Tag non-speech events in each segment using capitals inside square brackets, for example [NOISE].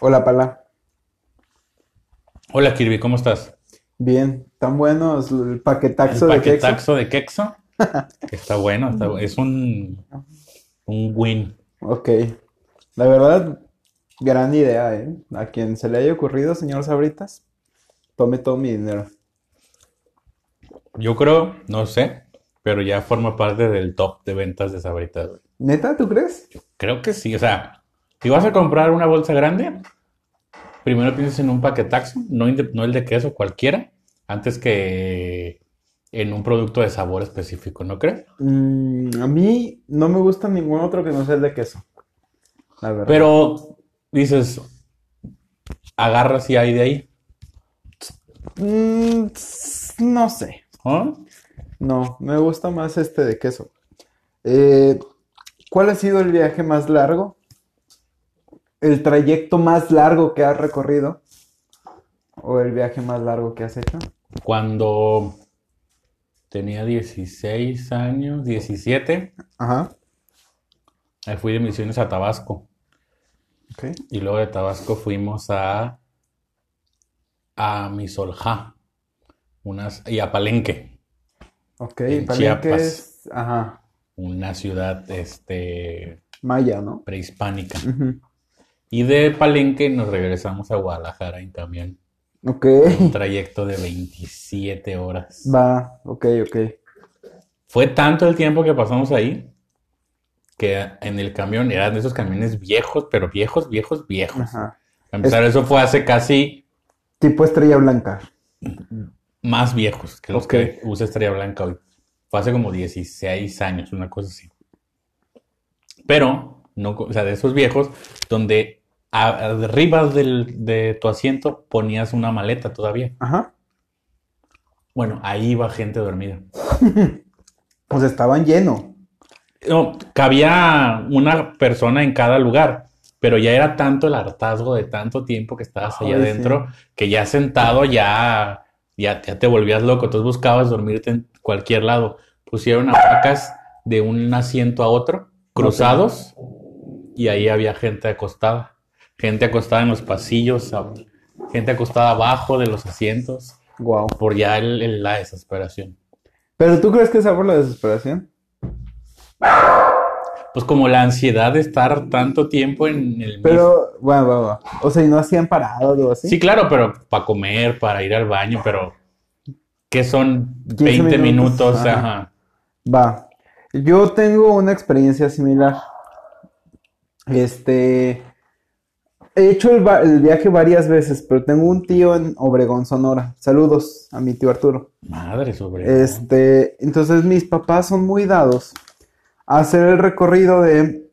Hola, Pala. Hola Kirby, ¿cómo estás? Bien, tan buenos el paquetaxo El de Quexo. paquetaxo de Quexo. [LAUGHS] Está bueno, está es un, un win. Ok. La verdad, gran idea, ¿eh? A quien se le haya ocurrido, señor Sabritas, tome todo mi dinero. Yo creo, no sé, pero ya forma parte del top de ventas de Sabritas. ¿Neta, tú crees? Creo que sí, o sea, si vas a comprar una bolsa grande, primero piensas en un paquetaxo, no, no el de queso, cualquiera, antes que en un producto de sabor específico, ¿no crees? Mm, a mí no me gusta ningún otro que no sea el de queso. La verdad. Pero dices, agarras y hay de ahí, Mm, no sé. ¿no? No, me gusta más este de queso. Eh, ¿cuál ha sido el viaje más largo? ¿El trayecto más largo que has recorrido? ¿O el viaje más largo que has hecho? Cuando tenía 16 años, 17, Ajá. ahí fui de misiones a Tabasco. Y luego de Tabasco fuimos a, a Misolja, unas, y a Palenque, Ok, En Palenque Chiapas. es, ajá, una ciudad este, maya, ¿no? prehispánica. Y de Palenque nos regresamos a Guadalajara en camión. Ok, Un trayecto de 27 horas. va, ok, ok. Fue tanto el tiempo que pasamos ahí que en el camión eran de esos camiones viejos, pero viejos, viejos, viejos. Ajá. A empezar, eso fue hace casi Tipo estrella blanca. más viejos que los que usa Estrella Blanca hoy. Fue hace como 16 años, una cosa así. Pero, no, o sea, de esos viejos, donde arriba del- de tu asiento ponías una maleta todavía. Ajá. Bueno, ahí iba gente dormida. [LAUGHS] Pues estaban llenos. No, cabía una persona en cada lugar, pero ya era tanto el hartazgo de tanto tiempo que estabas allá Ay, adentro, que ya sentado ya, ya, ya te volvías loco, entonces buscabas dormirte en cualquier lado. Pusieron hamacas de un asiento a otro, cruzados, y ahí había gente acostada, gente acostada en los pasillos, gente acostada abajo de los asientos, Wow. por ya el- el- la desesperación. ¿Pero tú crees que es por la desesperación? Pues como la ansiedad de estar tanto tiempo en el mismo Pero, bueno, va, va. O sea, ¿y no hacían parado o así? Sí, claro, pero para comer, para ir al baño, pero ¿qué son 15 20 minutos, minutos? ajá. Ajá. Va. Yo tengo una experiencia similar. Este. He hecho el, viaje varias veces, pero tengo un tío en Obregón, Sonora. Saludos a mi tío Arturo. Madre sobre Este, entonces mis papás son muy dados a hacer el recorrido de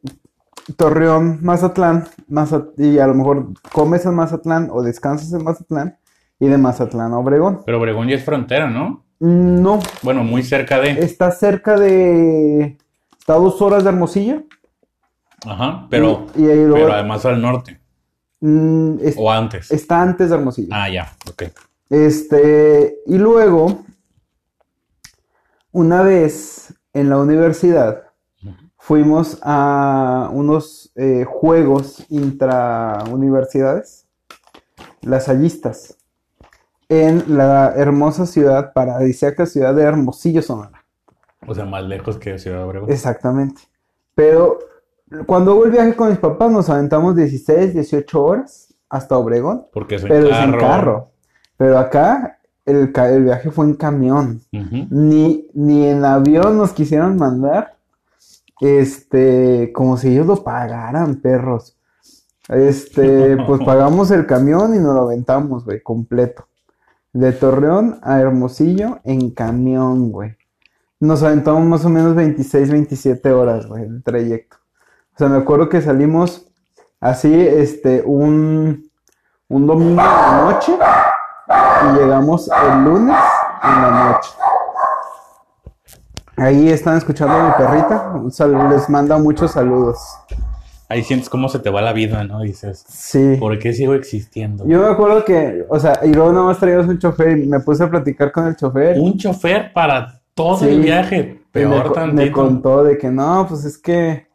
Torreón, Mazatlán, Mazat- y a lo mejor comes en Mazatlán o descansas en Mazatlán y de Mazatlán a Obregón. Pero Obregón ya es frontera, ¿no? No, Bueno, muy cerca de. está cerca de, está a dos horas de Hermosillo. Ajá, pero, y, y ahí luego- pero además al norte. Mm, es- O antes. está antes de Hermosillo. Ah, ya, ok. Este, y luego, una vez en la universidad, fuimos a unos eh, juegos intrauniversidades, las hallistas, en la hermosa ciudad, paradisíaca ciudad de Hermosillo, Sonora. O sea, más lejos que Ciudad Obregón. Exactamente. Pero cuando hago el viaje con mis papás, nos aventamos 16, 18 horas hasta Obregón. Porque es en Pero es en carro. carro. Pero acá el, el viaje fue en camión. Ni, ni en avión nos quisieron mandar. Este, como si ellos lo pagaran, perros. Este, pues [LAUGHS] pagamos el camión y nos lo aventamos, güey, completo. De Torreón a Hermosillo en camión, güey. Nos aventamos más o menos 26, 27 horas, güey, el trayecto. O sea, me acuerdo que salimos así, este, un, un domingo en la noche y llegamos el lunes en la noche. Ahí están escuchando a mi perrita. Un sal- les manda muchos saludos. Ahí sientes cómo se te va la vida, ¿no? Dices, Sí. ¿por qué sigo existiendo? Yo me acuerdo que, o sea, y luego nada más traíamos un chofer y me puse a platicar con el chofer. Un chofer para todo Sí. el viaje. me, Peor me tantito. contó de que no, pues es que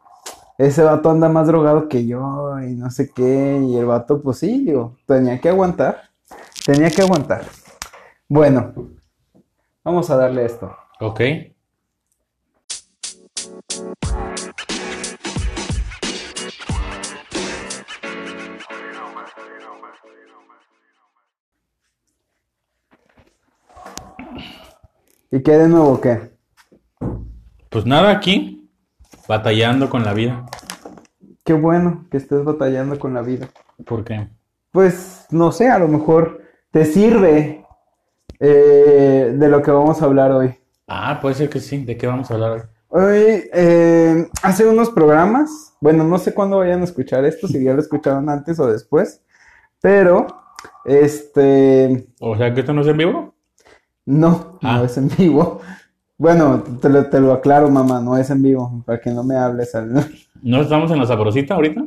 ese vato anda más drogado que yo y no sé qué. Y el vato, pues sí, digo, tenía que aguantar. Tenía que aguantar. Bueno, vamos a darle esto. Ok. ¿Y qué de nuevo qué? Pues nada, aquí, batallando con la vida. Qué bueno que estés batallando con la vida. ¿Por qué? Pues no sé, a lo mejor te sirve eh, de lo que vamos a hablar hoy. Ah, puede ser que sí. ¿De qué vamos a hablar hoy? Hoy, eh, hace unos programas, bueno, no sé cuándo vayan a escuchar esto, si ya lo escucharon antes o después, pero, este, O sea, que esto no es en vivo. no, Ah. no es en vivo. Bueno, te lo, te lo aclaro, mamá, no es en vivo, para que no me hables. al- [LAUGHS] ¿No estamos en la sabrosita ahorita?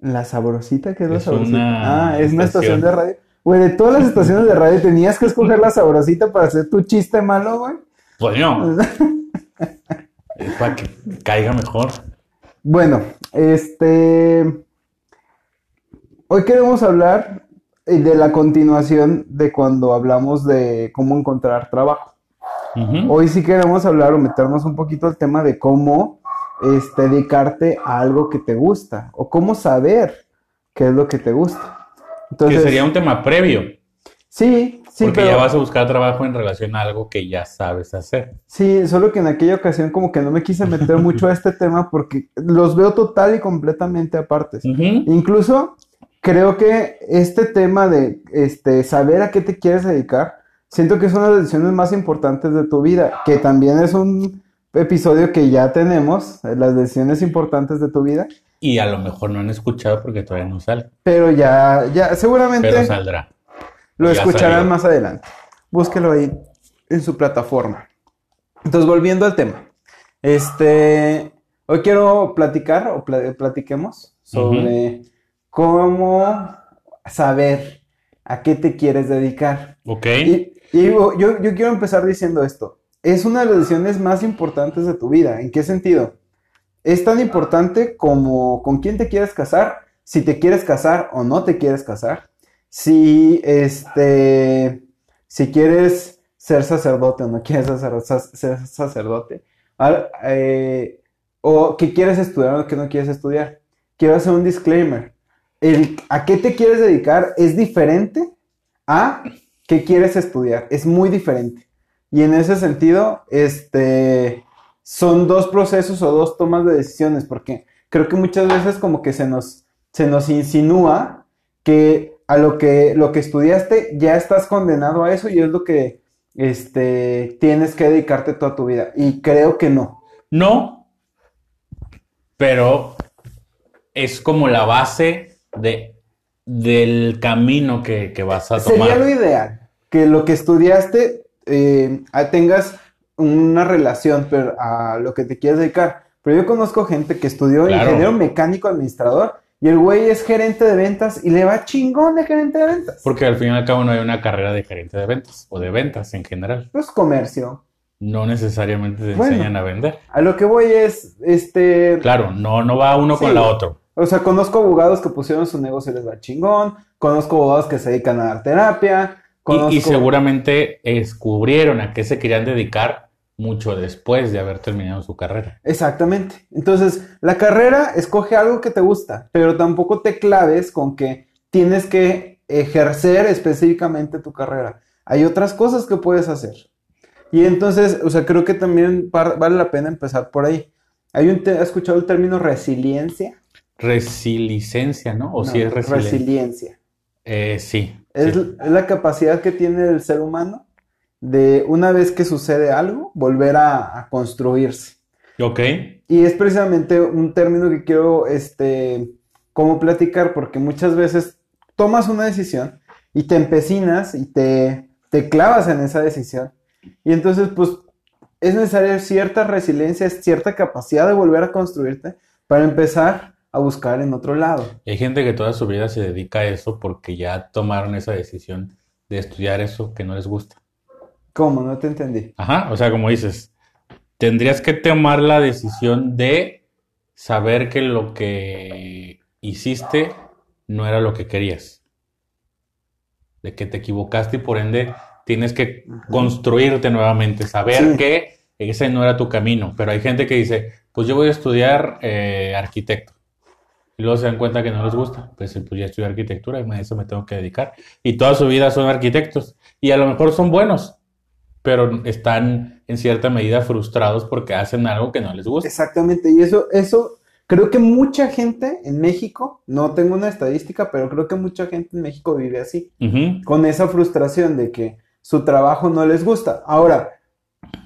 La sabrosita, ¿qué es la Es sabrosita? una Ah, es una estación estación. de radio. Güey, de todas las estaciones de radio tenías que escoger la sabrosita para hacer tu chiste malo, güey. Pues no. [LAUGHS] Es para que caiga mejor. Bueno, este. Hoy queremos hablar eh, de la continuación de cuando hablamos de cómo encontrar trabajo. Hoy sí queremos hablar o meternos un poquito al tema de cómo este, dedicarte a algo que te gusta o cómo saber qué es lo que te gusta. Entonces, que sería un tema previo. sí, sí, porque pero ya vas a buscar trabajo en relación a algo que ya sabes hacer. sí, solo que en aquella ocasión como que no me quise meter mucho a este [LAUGHS] tema porque los veo total y completamente apartes. Incluso creo que este tema de este, saber a qué te quieres dedicar, siento que es una de las decisiones más importantes de tu vida, que también es un episodio que ya tenemos, las decisiones importantes de tu vida, Y a lo mejor no han escuchado porque todavía no sale. pero ya, ya seguramente Pero saldrá. lo ya escucharán salió. más adelante. Búsquelo ahí en su plataforma. Entonces, volviendo al tema. Este, hoy quiero platicar o pla- platiquemos sobre cómo saber a qué te quieres dedicar. Ok. Y, y yo, quiero empezar diciendo esto. Es una de las decisiones más importantes de tu vida. ¿En qué sentido? Es tan importante como con quién te quieres casar, si te quieres casar o no te quieres casar, si este, si quieres ser sacerdote o no quieres ser, sac- ser sacerdote, eh, o que quieres estudiar o que no quieres estudiar. Quiero hacer un disclaimer. A qué te quieres dedicar es diferente a qué quieres estudiar. Es muy diferente. Y en ese sentido, este, son dos procesos o dos tomas de decisiones, porque creo que muchas veces como que se nos, se nos insinúa que a lo que, lo que estudiaste ya estás condenado a eso y es lo que este, tienes que dedicarte toda tu vida. Y creo que no. No, pero es como la base de, del camino que, que vas a Sería tomar. lo ideal, que lo que estudiaste eh, tengas una relación pero, a lo que te quieres dedicar. Pero yo conozco gente que estudió Claro. ingeniero mecánico administrador y el güey es gerente de ventas y le va chingón de gerente de ventas. Porque al fin y al cabo no hay una carrera de gerente de ventas o de ventas en general. Pues comercio. No necesariamente te Bueno. enseñan a vender. A lo que voy es, este, Claro, no, no va uno con la otra. O sea, conozco abogados que pusieron su negocio y les va chingón, conozco abogados que se dedican a dar terapia, Y, conozco... y seguramente descubrieron a qué se querían dedicar mucho después de haber terminado su carrera. Exactamente. Entonces, la carrera escoge algo que te gusta, pero tampoco te claves con que tienes que ejercer específicamente tu carrera. Hay otras cosas que puedes hacer. Y entonces, o sea, creo que también vale la pena empezar por ahí. Hay un ¿has escuchado el término resiliencia? Resilicencia, ¿no? O No, si es resiliente. resiliencia. Eh, sí. Es, sí. es la capacidad que tiene el ser humano de una vez que sucede algo, volver a, a construirse. Ok. Y es precisamente un término que quiero, este, como platicar, porque muchas veces tomas una decisión y te empecinas y te, te clavas en esa decisión. Y entonces, pues, es necesaria cierta resiliencia, cierta capacidad de volver a construirte para empezar a buscar en otro lado. Hay gente que toda su vida se dedica a eso porque ya tomaron esa decisión de estudiar eso que no les gusta. ¿Cómo? No te entendí. Ajá, o sea, como dices, tendrías que tomar la decisión de saber que lo que hiciste no era lo que querías. De que te equivocaste y por ende tienes que construirte nuevamente, saber Sí. que ese no era tu camino. Pero hay gente que dice, pues yo voy a estudiar eh, arquitecto. Y luego se dan cuenta que no les gusta. Pues, pues ya estudié arquitectura y a eso me tengo que dedicar. Y toda su vida son arquitectos. Y a lo mejor son buenos, pero están en cierta medida frustrados porque hacen algo que no les gusta. Exactamente, y eso, eso, creo que mucha gente en México, no tengo una estadística, pero creo que mucha gente en México vive así, Ujú. con esa frustración de que su trabajo no les gusta. Ahora,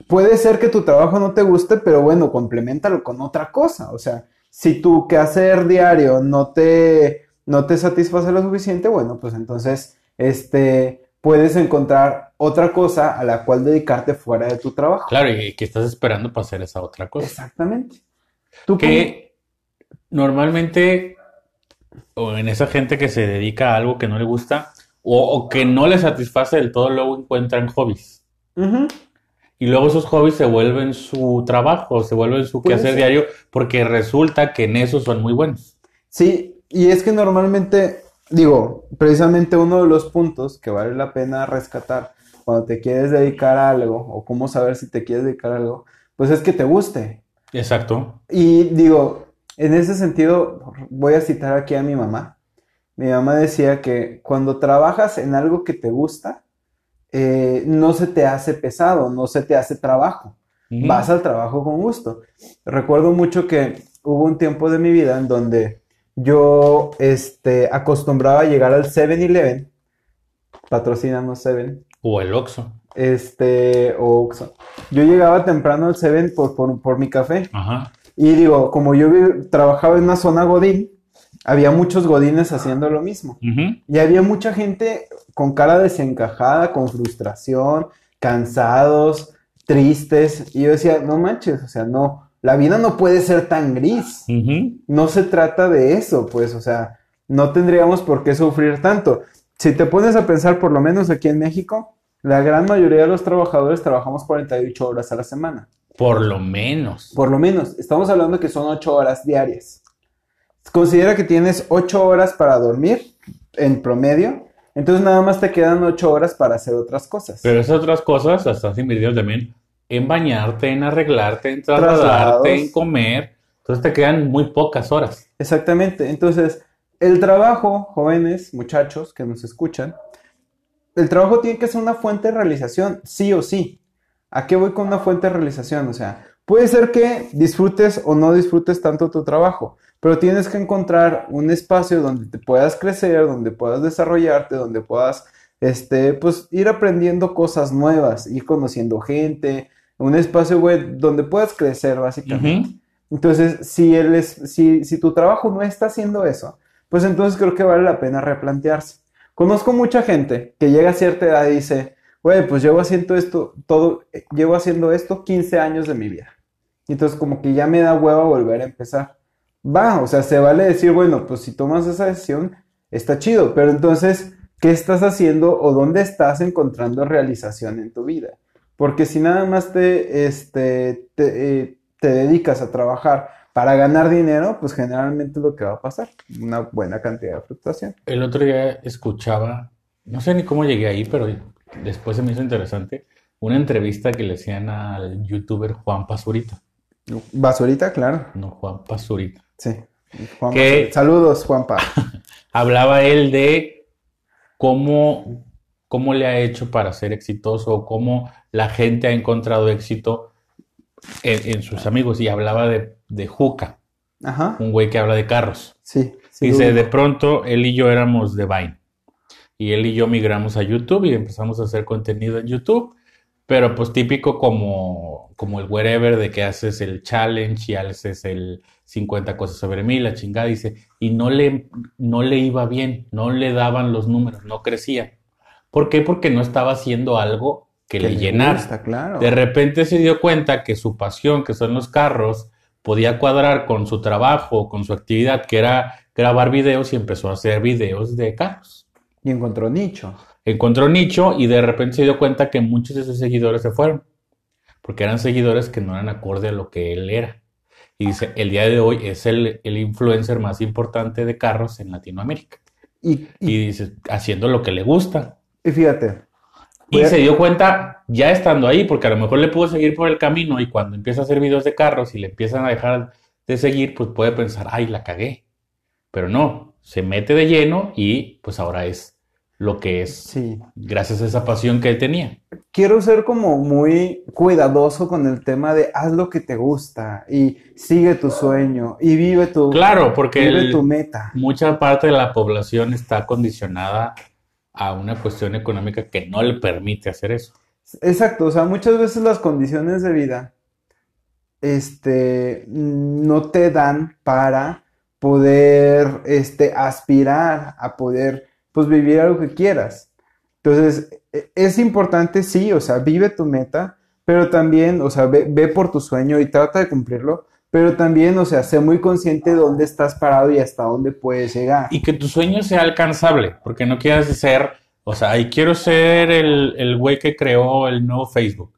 puede ser que tu trabajo no te guste, pero bueno, complementalo con otra cosa. O sea, si tu quehacer diario no te, no te satisface lo suficiente, bueno, pues entonces, este, puedes encontrar otra cosa a la cual dedicarte fuera de tu trabajo. Claro, y que estás esperando para hacer esa otra cosa. Exactamente. ¿Tú Que normalmente, o en esa gente que se dedica a algo que no le gusta, o, o que no le satisface del todo, luego encuentran hobbies. Y luego esos hobbies se vuelven su trabajo, se vuelven su Puede quehacer diario, porque resulta que en eso son muy buenos. Sí, y es que normalmente, digo, precisamente uno de los puntos que vale la pena rescatar cuando te quieres dedicar a algo, o cómo saber si te quieres dedicar a algo, pues es que te guste. Exacto. Y digo, en ese sentido, voy a citar aquí a mi mamá. Mi mamá decía que cuando trabajas en algo que te gusta, eh, no se te hace pesado, no se te hace trabajo. Vas al trabajo con gusto. Recuerdo mucho que hubo un tiempo de mi vida en donde yo este, acostumbraba a llegar al 7-Eleven, patrocinamos 7, O el Oxxo. este, o Oxxo. Yo llegaba temprano al 7 por, por, por mi café. Ajá. Y digo, como yo trabajaba en una zona Godín, había muchos Godines haciendo lo mismo. Y había mucha gente con cara desencajada, con frustración, cansados, tristes. Y yo decía, no manches, o sea, no, la vida no puede ser tan gris. No se trata de eso, pues, o sea, no tendríamos por qué sufrir tanto. Si te pones a pensar, por lo menos aquí en México, la gran mayoría de los trabajadores trabajamos 48 horas a la semana. Por lo menos. Por lo menos, estamos hablando que son 8 horas diarias. Considera que tienes 8 horas para dormir en promedio, entonces nada más te quedan 8 horas para hacer otras cosas. Pero esas otras cosas las estás invirtiendo también en bañarte, en arreglarte, en trasladarte, Traslados. en comer. Entonces te quedan muy pocas horas. Exactamente, entonces el trabajo, jóvenes, muchachos que nos escuchan, el trabajo tiene que ser una fuente de realización, sí o sí. ¿A qué voy con una fuente de realización? O sea, puede ser que disfrutes o no disfrutes tanto tu trabajo, pero tienes que encontrar un espacio donde te puedas crecer, donde puedas desarrollarte, donde puedas, este, pues, ir aprendiendo cosas nuevas, ir conociendo gente, un espacio, güey, donde puedas crecer, básicamente. Entonces, si, él es, si, si tu trabajo no está haciendo eso, pues entonces creo que vale la pena replantearse. Conozco mucha gente que llega a cierta edad y dice, güey, pues llevo haciendo esto, todo, eh, llevo haciendo esto 15 años de mi vida. Y entonces como que ya me da hueva volver a empezar. Va, o sea, se vale decir, bueno, pues si tomas esa decisión, está chido, pero entonces, ¿qué estás haciendo o dónde estás encontrando realización en tu vida? Porque si nada más te, este, te, eh, te dedicas a trabajar para ganar dinero, pues generalmente es lo que va a pasar, una buena cantidad de frustración. El otro día escuchaba, no sé ni cómo llegué ahí, pero después se me hizo interesante, una entrevista que le hacían al youtuber Juan Pazurita. Basurita, claro, No, Juan Pazurita. Sí. Basurita. Saludos, Juanpa. [LAUGHS] Hablaba él de cómo, cómo le ha hecho para ser exitoso, cómo la gente ha encontrado éxito en, en sus amigos. Y hablaba de, de Juca, Ajá, un güey que habla de carros. sí. Dice, lo de pronto él y yo éramos de Vine. Y él y yo migramos a YouTube y empezamos a hacer contenido en YouTube. Pero pues típico como, como el wherever de que haces el challenge y haces el 50 cosas sobre mí, la chingada, dice, y no le, no le iba bien, no le daban los números, no crecía. ¿Por qué? Porque no estaba haciendo algo que, Que le le llenara. gusta, claro. De repente se dio cuenta que su pasión, que son los carros, podía cuadrar con su trabajo, con su actividad, que era grabar videos y empezó a hacer videos de carros. Y encontró nicho. Encontró nicho y de repente se dio cuenta que muchos de sus seguidores se fueron, porque eran seguidores que no eran acorde a lo que él era. Y dice, el día de hoy es el, el influencer más importante de carros en Latinoamérica. Y, y, Y dice, haciendo lo que le gusta. y fíjate, Y a- se dio cuenta ya estando ahí, porque a lo mejor le pudo seguir por el camino y cuando empieza a hacer videos de carros y le empiezan a dejar de seguir, pues puede pensar, ay, la cagué. Pero no, se mete de lleno y pues ahora es lo que es sí. gracias a esa pasión que él tenía. Quiero ser como muy cuidadoso con el tema de haz lo que te gusta y sigue tu sueño y vive tu, Claro, porque vive el- tu meta. mucha parte de la población está condicionada a una cuestión económica que no le permite hacer eso. Exacto, o sea, muchas veces las condiciones de vida, este, no te dan para poder, este, aspirar a poder, pues, vivir algo que quieras. Entonces, e- es importante, sí, o sea, vive tu meta, pero también, o sea, ve, ve por tu sueño y trata de cumplirlo, pero también, o sea, sé muy consciente de dónde estás parado y hasta dónde puedes llegar. Y que tu sueño sea alcanzable, porque no quieras ser, o sea, ay, quiero ser el, el güey que creó el nuevo Facebook.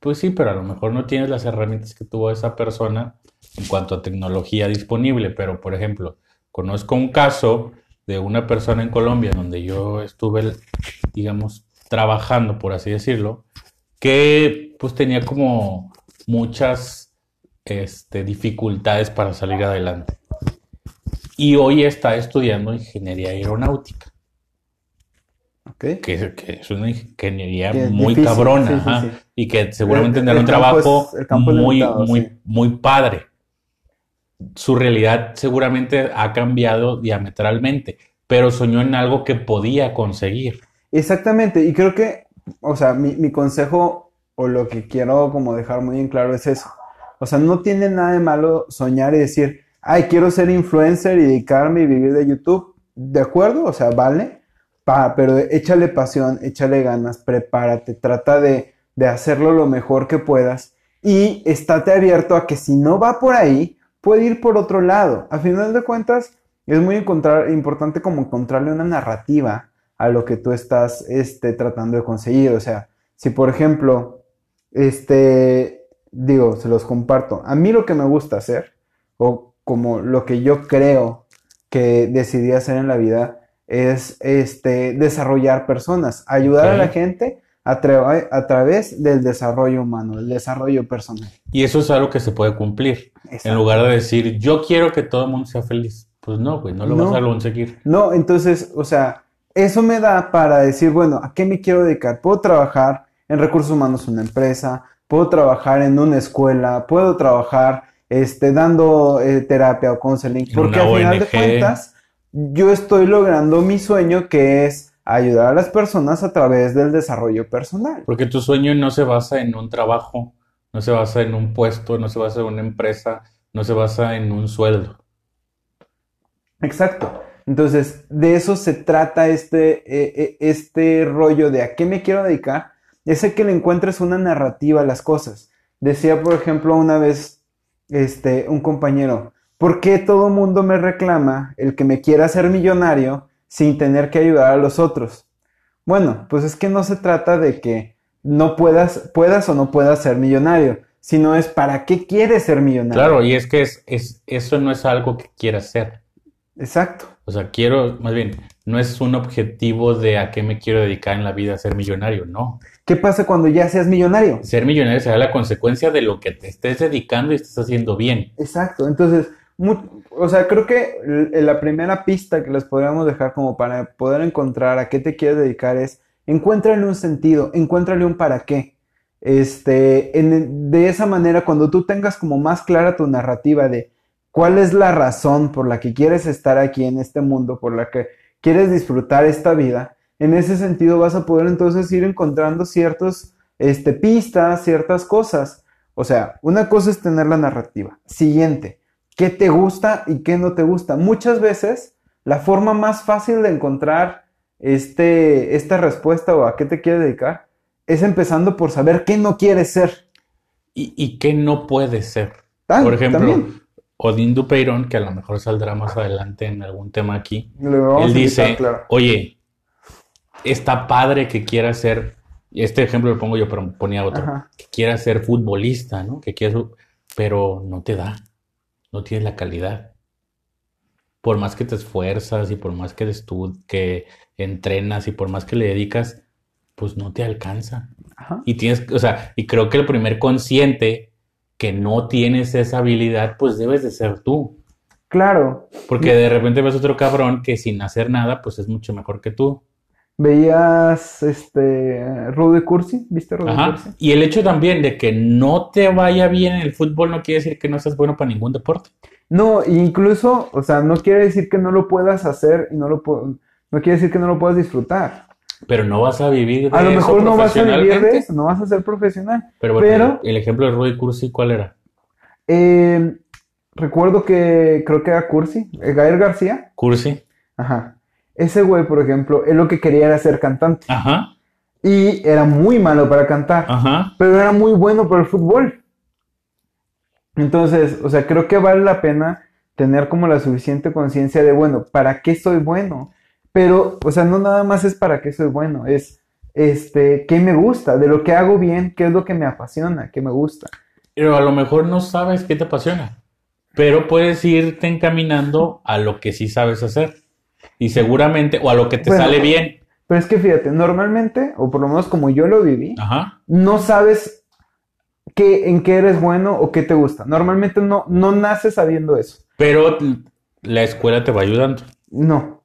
Pues sí, pero a lo mejor no tienes las herramientas que tuvo esa persona en cuanto a tecnología disponible. Pero, por ejemplo, conozco un caso de una persona en Colombia donde yo estuve, digamos, trabajando, por así decirlo, que pues tenía como muchas este, dificultades para salir adelante. Y hoy está estudiando ingeniería aeronáutica, ¿Ok? que, que es una ingeniería es muy difícil, cabrona, sí, sí, ajá, sí. y que seguramente tendrá un trabajo es- muy, limitado, muy, muy padre. Su realidad seguramente ha cambiado diametralmente, pero soñó en algo que podía conseguir. Exactamente, y creo que, o sea, mi, mi consejo o lo que quiero como dejar muy en claro es eso. O sea, no tiene nada de malo soñar y decir, ay, quiero ser influencer y dedicarme y vivir de YouTube. ¿De acuerdo? O sea, vale, Pa- pero échale pasión, échale ganas, prepárate, trata de, de hacerlo lo mejor que puedas y estate abierto a que si no va por ahí, puede ir por otro lado. A final de cuentas, es muy encontrar, importante como encontrarle una narrativa a lo que tú estás este, tratando de conseguir. O sea, si por ejemplo, este, digo, se los comparto. A mí lo que me gusta hacer, o como lo que yo creo que decidí hacer en la vida, es este, desarrollar personas, ayudar a la gente a, tra- a través del desarrollo humano, el desarrollo personal. Y eso es algo que se puede cumplir. En lugar de decir, yo quiero que todo el mundo sea feliz. Pues no, güey, no lo No. vas a conseguir. No, entonces, o sea, eso me da para decir, bueno, ¿a qué me quiero dedicar? Puedo trabajar en recursos humanos en una empresa, puedo trabajar en una escuela, puedo trabajar este, dando eh, terapia o counseling, porque al final de cuentas, yo estoy logrando mi sueño que es ayudar a las personas a través del desarrollo personal. Porque tu sueño no se basa en un trabajo, no se basa en un puesto, no se basa en una empresa, no se basa en un sueldo. Exacto. Entonces, de eso se trata este, eh, eh, este rollo de a qué me quiero dedicar. Es el que le encuentres una narrativa a las cosas. Decía, por ejemplo, una vez este, un compañero, ¿por qué todo mundo me reclama el que me quiera hacer millonario sin tener que ayudar a los otros? Bueno, pues es que no se trata de que no puedas, puedas o no puedas ser millonario, sino es para qué quieres ser millonario. Claro, y es que es, es, eso no es algo que quieras hacer. Exacto. O sea, quiero, más bien, no es un objetivo de a qué me quiero dedicar en la vida, ser millonario, no. ¿Qué pasa cuando ya seas millonario? Ser millonario será la consecuencia de lo que te estés dedicando y estés haciendo bien. Exacto, entonces, o sea, creo que la primera pista que les podríamos dejar como para poder encontrar a qué te quieres dedicar es, encuéntrale un sentido, encuéntrale un para qué. Este, en- de esa manera, cuando tú tengas como más clara tu narrativa de cuál es la razón por la que quieres estar aquí en este mundo, por la que quieres disfrutar esta vida, en ese sentido vas a poder entonces ir encontrando ciertos, este, pistas, ciertas cosas. O sea, una cosa es tener la narrativa. Siguiente, ¿qué te gusta y qué no te gusta? Muchas veces la forma más fácil de encontrar este, esta respuesta o a qué te quieres dedicar es empezando por saber qué no quieres ser. ¿Y, y qué no puede ser? Por ejemplo, también. Odín Dupeirón, que a lo mejor saldrá más adelante en algún tema aquí, él dice, claro. oye, está padre que quiera ser, este ejemplo lo pongo yo, pero ponía otro, Ajá. que quiera ser futbolista, ¿no? Que quiera, pero no te da. No tienes la calidad. Por más que te esfuerzas y por más que, estu- que entrenas y por más que le dedicas, pues no te alcanza. Ajá. Y tienes, o sea, y creo que el primer consciente que no tienes esa habilidad, pues debes de ser tú. Claro. Porque de repente ves otro cabrón que sin hacer nada, pues es mucho mejor que tú. ¿Veías este Rudy Cursi? ¿Viste Rudy Ajá. Cursi? Y el hecho también de que no te vaya bien en el fútbol no quiere decir que no seas bueno para ningún deporte. No, incluso, o sea, no quiere decir que no lo puedas hacer y no lo no quiere decir que no lo puedas disfrutar. Pero no vas a vivir de A lo eso mejor no vas a vivir de eso, no vas a ser profesional. Pero bueno, Pero- el ejemplo de Rudy Cursi, ¿cuál era? Eh, recuerdo que creo que era Cursi, eh, Gael García. Cursi. Ajá. Ese güey, por ejemplo, él lo que quería era ser cantante. Ajá, Y era muy malo para cantar, ajá. pero era muy bueno para el fútbol. Entonces, o sea, creo que vale la pena tener como la suficiente conciencia de, bueno, ¿para qué soy bueno? Pero, o sea, no nada más es para qué soy bueno, es, este, qué me gusta, de lo que hago bien, qué es lo que me apasiona, qué me gusta. Pero a lo mejor no sabes qué te apasiona. Pero puedes irte encaminando a lo que sí sabes hacer. Y seguramente, o a lo que te Bueno. sale bien. Pero es que fíjate, normalmente, o por lo menos como yo lo viví, Ajá. no sabes qué, en qué eres bueno o qué te gusta. Normalmente no, no naces sabiendo eso. Pero la escuela te va ayudando. No.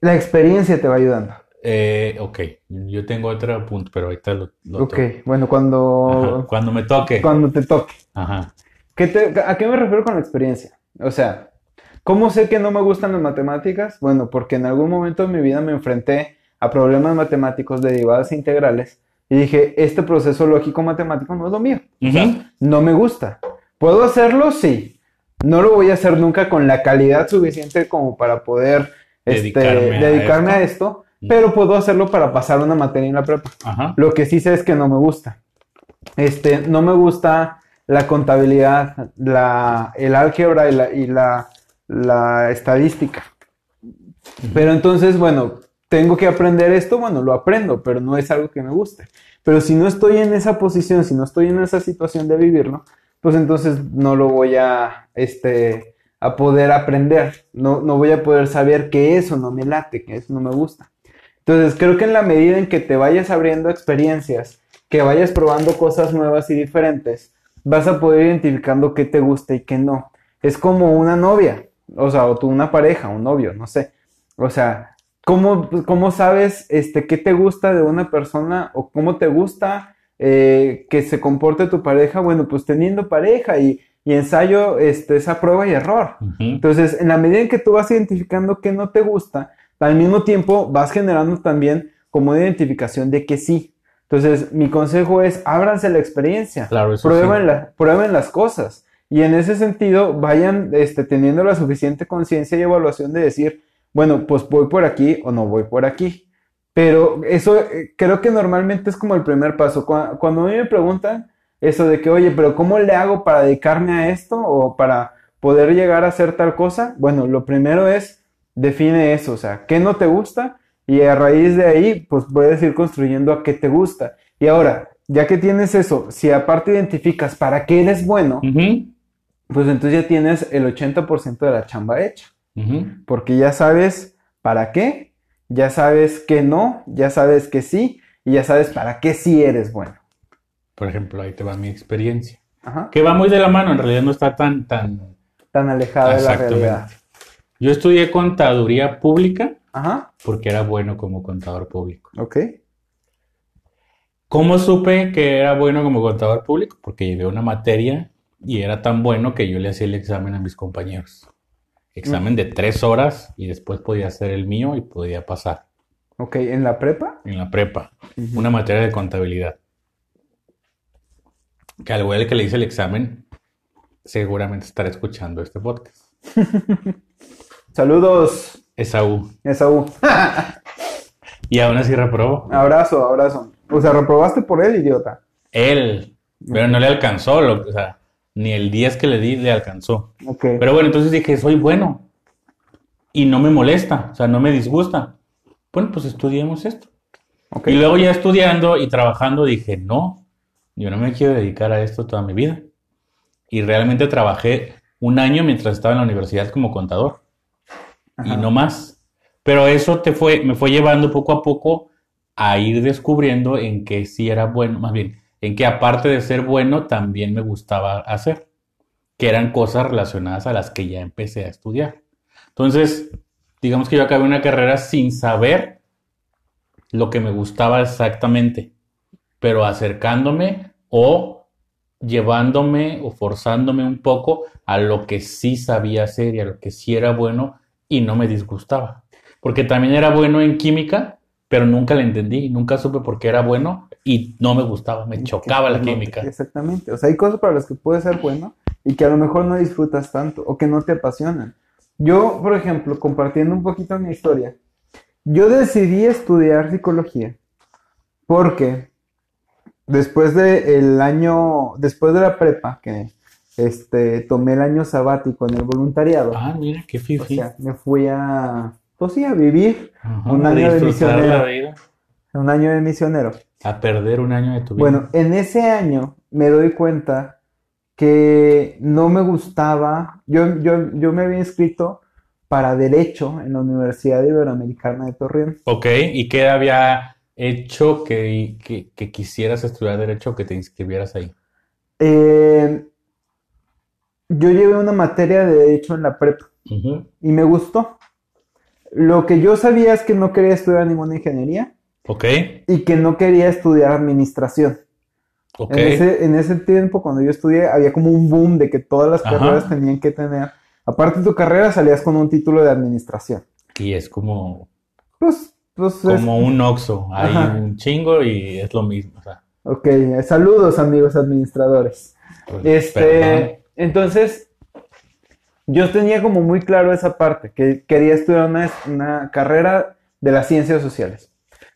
La experiencia te va ayudando. Eh, ok, yo tengo otro punto, pero ahorita lo, lo Ok, toco. bueno, Ajá, cuando, Cuando me toque. cuando te toque. Ajá. ¿Qué te- ¿A qué me refiero con la experiencia? O sea, ¿cómo sé que no me gustan las matemáticas? Bueno, porque en algún momento de mi vida me enfrenté a problemas matemáticos de derivadas e integrales y dije, este proceso lógico matemático no es lo mío. O sea, Ujú. no me gusta. ¿Puedo hacerlo? Sí. No lo voy a hacer nunca con la calidad suficiente como para poder este, Dedicarme a dedicarme a esto. esto, pero puedo hacerlo para pasar una materia en la prepa. Ajá. Lo que sí sé es que no me gusta. Este, no me gusta la contabilidad, la, el álgebra y la, y la, la estadística. Pero entonces, bueno, tengo que aprender esto, bueno, lo aprendo, pero no es algo que me guste. Pero si no estoy en esa posición, si no estoy en esa situación de vivirlo, pues entonces no lo voy a, este, a poder aprender. No, no voy a poder saber que eso no me late, que eso no me gusta. Entonces, creo que en la medida en que te vayas abriendo experiencias, que vayas probando cosas nuevas y diferentes, vas a poder identificando qué te gusta y qué no. Es como una novia, o sea, o tú una pareja, un novio, no sé. O sea, ¿cómo, cómo sabes este, qué te gusta de una persona o cómo te gusta eh, que se comporte tu pareja? Bueno, pues teniendo pareja y, y ensayo este, esa prueba y error. Entonces, en la medida en que tú vas identificando qué no te gusta, al mismo tiempo vas generando también como una identificación de que sí. Entonces, mi consejo es, ábranse la experiencia, Claro, prueben, sí. la- prueben las cosas. Y en ese sentido, vayan este, teniendo la suficiente conciencia y evaluación de decir, bueno, pues voy por aquí o no voy por aquí. Pero eso eh, creo que normalmente es como el primer paso. Cu- Cuando a mí me preguntan eso de que, oye, pero ¿cómo le hago para dedicarme a esto o para poder llegar a hacer tal cosa? Bueno, lo primero es define eso, o sea, ¿qué no te gusta? Y a raíz de ahí, pues puedes ir construyendo a qué te gusta. Y ahora, ya que tienes eso, si aparte identificas para qué eres bueno. Pues entonces ya tienes el 80% de la chamba hecha. Porque ya sabes para qué, ya sabes que no, ya sabes que sí, y ya sabes para qué sí eres bueno. Por ejemplo, ahí te va mi experiencia. Ajá. Que va muy de la mano, en realidad no está tan, tan... Tan alejada de la realidad. Yo estudié contaduría pública Ajá. porque era bueno como contador público. Ok. ¿Cómo supe que era bueno como contador público? Porque llevé una materia y era tan bueno que yo le hacía el examen a mis compañeros. Examen de tres horas y después podía hacer el mío y podía pasar Ok, ¿en la prepa? en la prepa. Una materia de contabilidad. Que al güey que le hice el examen seguramente estará escuchando este podcast. [LAUGHS] Saludos, Esaú. Esaú. [LAUGHS] Y aún así reprobó. Abrazo, abrazo. O sea, reprobaste por él, idiota. Él. Pero no le alcanzó. lo- o sea, ni el 10 que le di le alcanzó. Ok. Pero bueno, entonces dije, soy bueno. Y no me molesta, o sea, no me disgusta. Bueno, pues estudiemos esto. ok. Y luego ya estudiando y trabajando dije, no, yo no me quiero dedicar a esto toda mi vida. Y realmente trabajé un año mientras estaba en la universidad como contador y no más. Pero eso te fue, me fue llevando poco a poco a ir descubriendo en que sí era bueno, más bien, en que aparte de ser bueno, también me gustaba hacer, que eran cosas relacionadas a las que ya empecé a estudiar. Entonces, digamos que yo acabé una carrera sin saber lo que me gustaba exactamente, pero acercándome o llevándome o forzándome un poco a lo que sí sabía hacer y a lo que sí era bueno y no me disgustaba. Porque también era bueno en química, pero nunca la entendí, nunca supe por qué era bueno y no me gustaba, me chocaba la química. Exactamente. O sea, hay cosas para las que puedes ser bueno y que a lo mejor no disfrutas tanto o que no te apasionan. Yo, por ejemplo, compartiendo un poquito mi historia, yo decidí estudiar psicología porque después de el año, después de la prepa, que este, tomé el año sabático en el voluntariado, Ah, mira, qué o fifi. sea, me fui a, pues sí, a vivir Ajá, un año de misionero. un año de misionero. a perder un año de tu vida. Bueno, en ese año me doy cuenta que no me gustaba. Yo, yo, yo me había inscrito para Derecho en la Universidad Iberoamericana de Torreón. Ok, ¿y qué había hecho que, que, que quisieras estudiar Derecho o que te inscribieras ahí? Eh, yo llevé una materia de Derecho en la prepa y me gustó. Lo que yo sabía es que no quería estudiar ninguna ingeniería Ok, y que no quería estudiar administración. ok. En ese, en ese tiempo, cuando yo estudié, había como un boom de que todas las Ajá. carreras tenían que tener, aparte de tu carrera, salías con un título de administración. Y es como, Pues, pues es- como un Oxxo, hay Ajá. un chingo y es lo mismo. O sea, ok, saludos amigos administradores. pues, perdón. Este, entonces, yo tenía como muy claro esa parte, que quería estudiar una, una carrera de las ciencias sociales.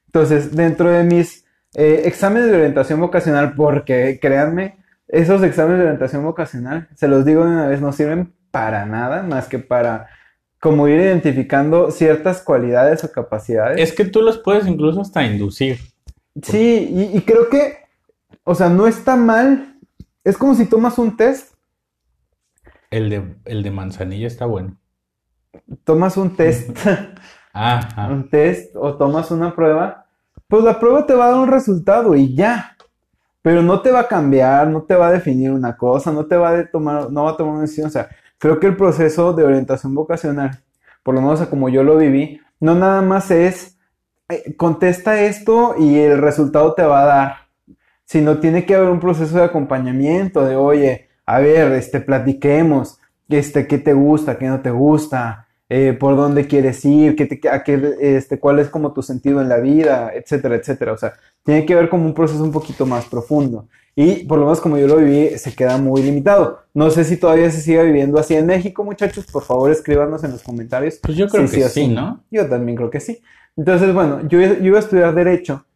Entonces, dentro de mis eh, exámenes de orientación vocacional, porque créanme, esos exámenes de orientación vocacional, se los digo de una vez, no sirven para nada más que para como ir identificando ciertas cualidades o capacidades. Es que tú los puedes incluso hasta inducir. Sí, y, y creo que, o sea, no está mal. Es como si tomas un test, El de, el de manzanilla está bueno. tomas un test, [LAUGHS] un test o tomas una prueba, pues la prueba te va a dar un resultado y ya. Pero no te va a cambiar, no te va a definir una cosa, no te va a tomar, no va a tomar una decisión. O sea, creo que el proceso de orientación vocacional, por lo menos como yo lo viví, no nada más es eh, contesta esto y el resultado te va a dar, sino tiene que haber un proceso de acompañamiento, de oye, a ver, este, platiquemos, este, qué te gusta, qué no te gusta, eh, por dónde quieres ir, qué te, a qué, este, cuál es como tu sentido en la vida, etcétera, etcétera. O sea, tiene que ver como un proceso un poquito más profundo. Y por lo menos como yo lo viví, se queda muy limitado. No sé si todavía se sigue viviendo así en México, muchachos. Por favor, escríbanos en los comentarios. Pues yo creo Sí, que sí, sí, sí. ¿no? Yo también creo que sí. Entonces, bueno, yo, yo iba a estudiar Derecho